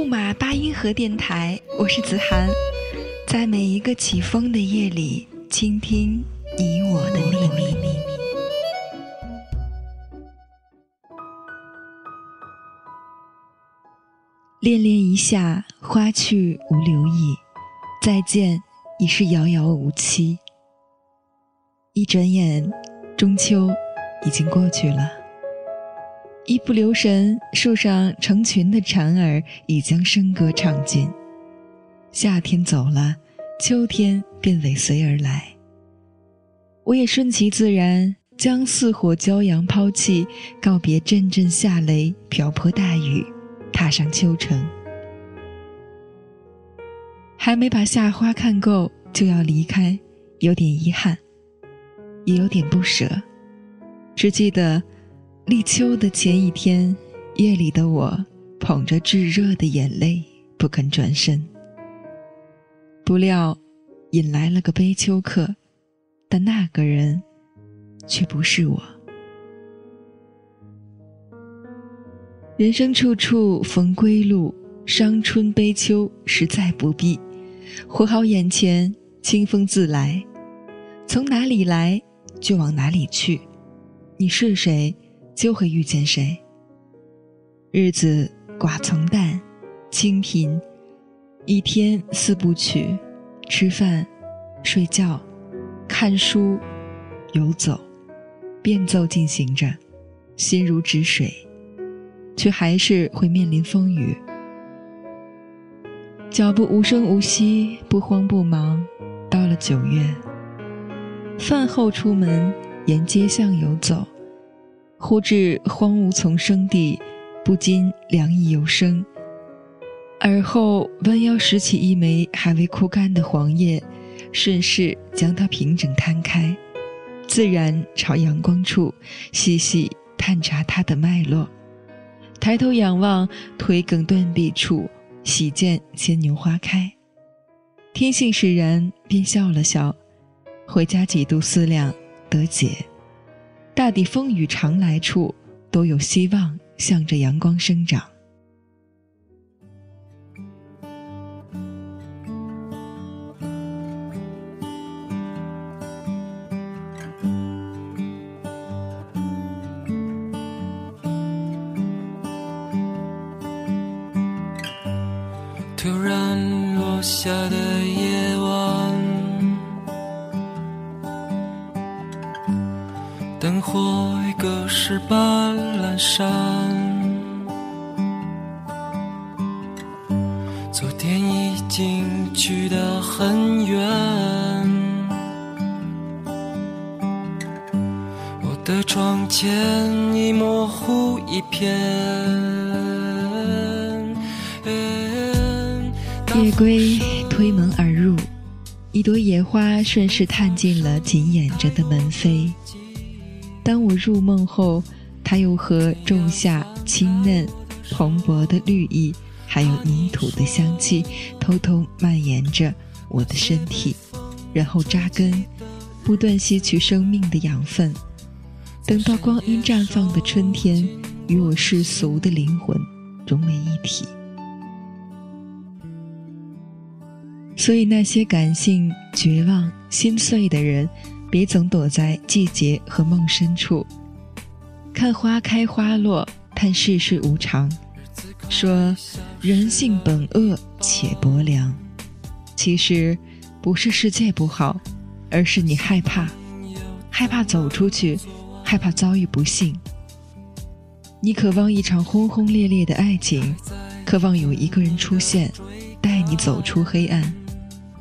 木马八音盒电台，我是子涵，在每一个起风的夜里，倾听你我的秘密。恋恋一下，花去无留意，再见已是遥遥无期。一转眼，中秋已经过去了。一不留神，树上成群的蝉儿已将笙歌唱尽。夏天走了，秋天便尾随而来。我也顺其自然，将似火骄阳抛弃，告别阵阵夏雷、瓢泼大雨，踏上秋城。还没把夏花看够，就要离开，有点遗憾，也有点不舍。只记得。立秋的前一天，夜里的我捧着炙热的眼泪，不肯转身。不料，引来了个悲秋客，但那个人却不是我。人生处处逢归路，伤春悲秋实在不必。活好眼前，清风自来，从哪里来就往哪里去。你是谁？就会遇见谁。日子寡从淡，清贫，一天四部曲：吃饭、睡觉、看书、游走，变奏进行着，心如止水，却还是会面临风雨。脚步无声无息，不慌不忙。到了九月，饭后出门，沿街巷游走。忽至荒芜丛生地，不禁凉意尤生。而后弯腰拾起一枚还未枯干的黄叶，顺势将它平整摊开，自然朝阳光处细细探查它的脉络。抬头仰望腿梗断壁处，喜见牵牛花开。天性使然，便笑了笑。回家几度思量，得解。大地风雨常来处，都有希望向着阳光生长。突然落下的火隔世般阑珊，昨天已经去得很远，我的窗前已模糊一片。夜归推门而入，一朵野花顺势探进了紧掩着的门扉。当我入梦后，它又和仲夏清嫩、蓬勃的绿意，还有泥土的香气，偷偷蔓延着我的身体，然后扎根，不断吸取生命的养分。等到光阴绽放的春天，与我世俗的灵魂融为一体。所以，那些感性、绝望、心碎的人。别总躲在季节和梦深处，看花开花落，叹世事无常，说人性本恶且薄凉。其实不是世界不好，而是你害怕，害怕走出去，害怕遭遇不幸。你渴望一场轰轰烈烈的爱情，渴望有一个人出现，带你走出黑暗，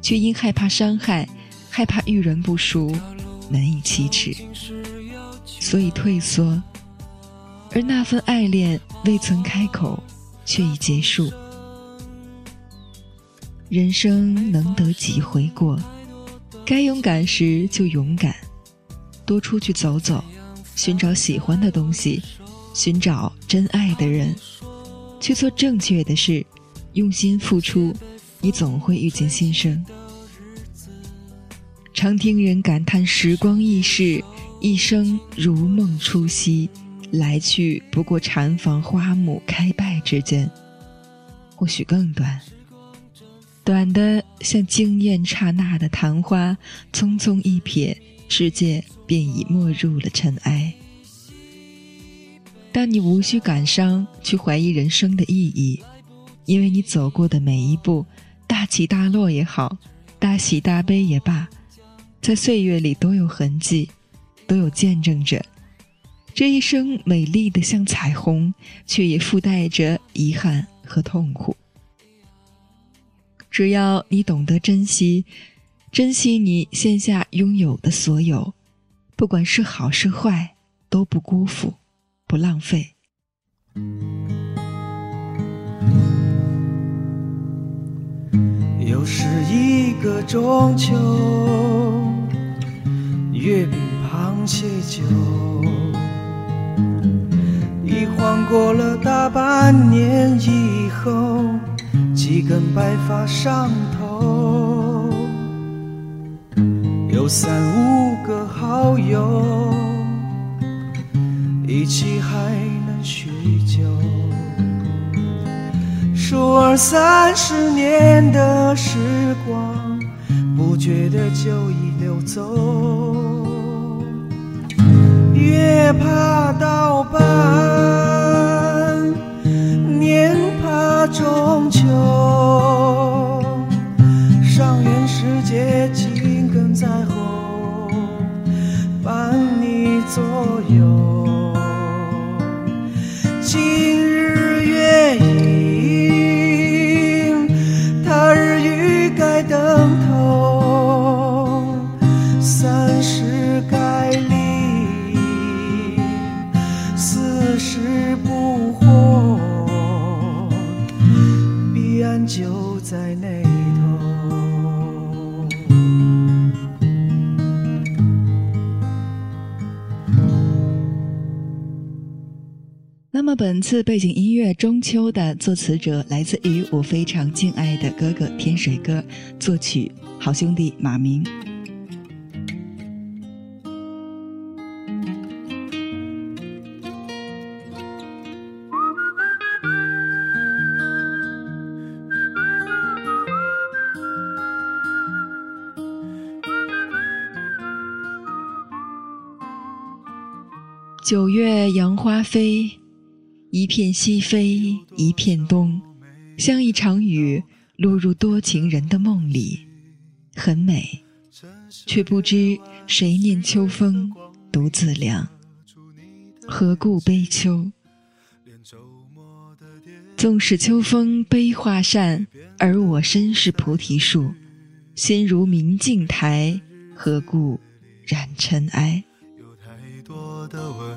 却因害怕伤害。害怕遇人不淑，难以启齿，所以退缩。而那份爱恋未曾开口，却已结束。人生能得几回过？该勇敢时就勇敢，多出去走走，寻找喜欢的东西，寻找真爱的人，去做正确的事，用心付出，你总会遇见新生。常听人感叹时光易逝，一生如梦初醒，来去不过禅房花木开败之间，或许更短。短的像惊艳刹那的昙花，匆匆一瞥，世界便已没入了尘埃。但你无需感伤，去怀疑人生的意义，因为你走过的每一步，大起大落也好，大喜大悲也罢，在岁月里都有痕迹，都有见证着这一生美丽的像彩虹，却也附带着遗憾和痛苦。只要你懂得珍惜，珍惜你线下拥有的所有，不管是好是坏，都不辜负，不浪费。又是一个中秋，月饼、螃蟹、酒，一晃过了大半年以后。几根白发上头，有三五个好友，一起还能叙旧。数二三十年的时光，不觉得就已流走。越怕那么，本次背景音乐《中秋》的作词者来自于我非常敬爱的哥哥天水哥，作曲好兄弟马明。九月杨花飞。一片西飞，一片东，像一场雨落入多情人的梦里，很美，却不知谁念秋风独自凉。何故悲秋？纵使秋风悲画扇，而我身是菩提树，心如明镜台，何故染尘埃？有太多的问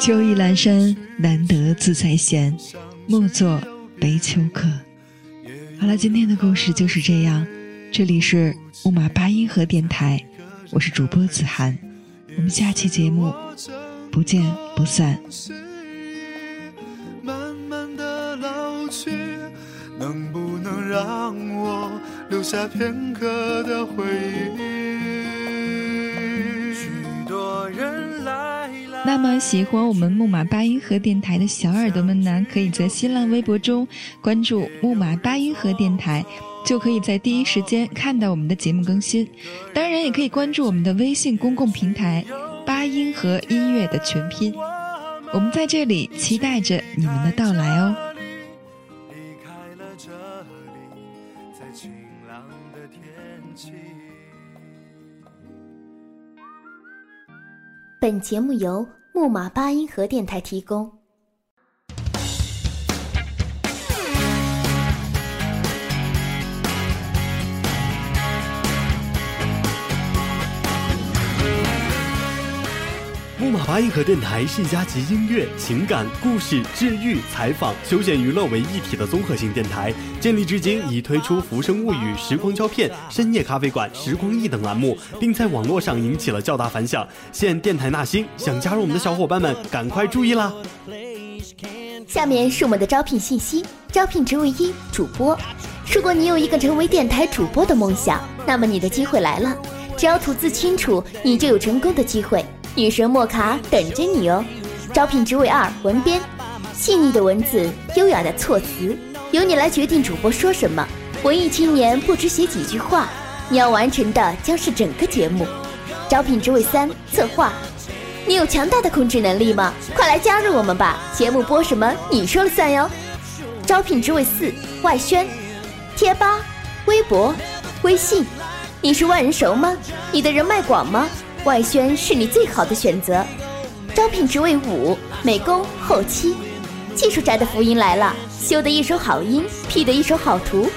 秋意阑珊，难得自在闲，莫作悲秋客。好了，今天的故事就是这样。这里是木马八音盒电台，我是主播子涵。我们下期节目不见不散。慢慢的老去，能不能让我留下片刻的回忆？那么喜欢我们木马八音盒电台的小耳朵们呢，可以在新浪微博中关注木马八音盒电台，就可以在第一时间看到我们的节目更新。当然，也可以关注我们的微信公共平台“八音盒音乐”的全拼。我们在这里期待着你们的到来哦。本节目由木马八音盒电台提供。木马八音盒电台是一家集音乐、情感、故事、治愈、采访、休闲娱乐为一体的综合性电台。建立至今，已推出《浮生物语》《时光胶片》《深夜咖啡馆》《时光忆》等栏目，并在网络上引起了较大反响。现电台纳新，想加入我们的小伙伴们，赶快注意啦！下面是我们的招聘信息：招聘职位一，主播。如果你有一个成为电台主播的梦想，那么你的机会来了。只要吐字清楚，你就有成功的机会。女神莫卡等着你哦！招聘职位二，文编。细腻的文字，优雅的措辞，由你来决定主播说什么。文艺青年不止写几句话，你要完成的将是整个节目。招聘职位三，策划。你有强大的控制能力吗？快来加入我们吧！节目播什么，你说了算哟。招聘职位四，外宣。贴吧、微博、微信，你是万人熟吗？你的人脉广吗？外宣是你最好的选择。招聘职位五，美工后期。技术宅的福音来了，修得一手好音，P 得一手好图，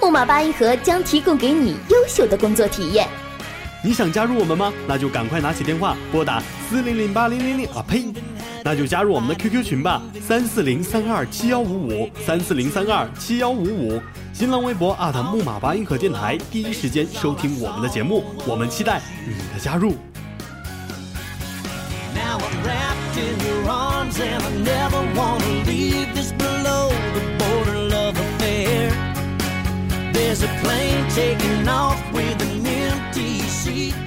木马八音盒将提供给你优秀的工作体验。你想加入我们吗？那就赶快拿起电话拨打四零零八零零零啊呸！那就加入我们的 QQ 群吧，三四零三二七幺五五三四零三二七幺五五。新浪微博木马八音盒电台，第一时间收听我们的节目，我们期待你的加入。There's a plane taking off with an empty seat.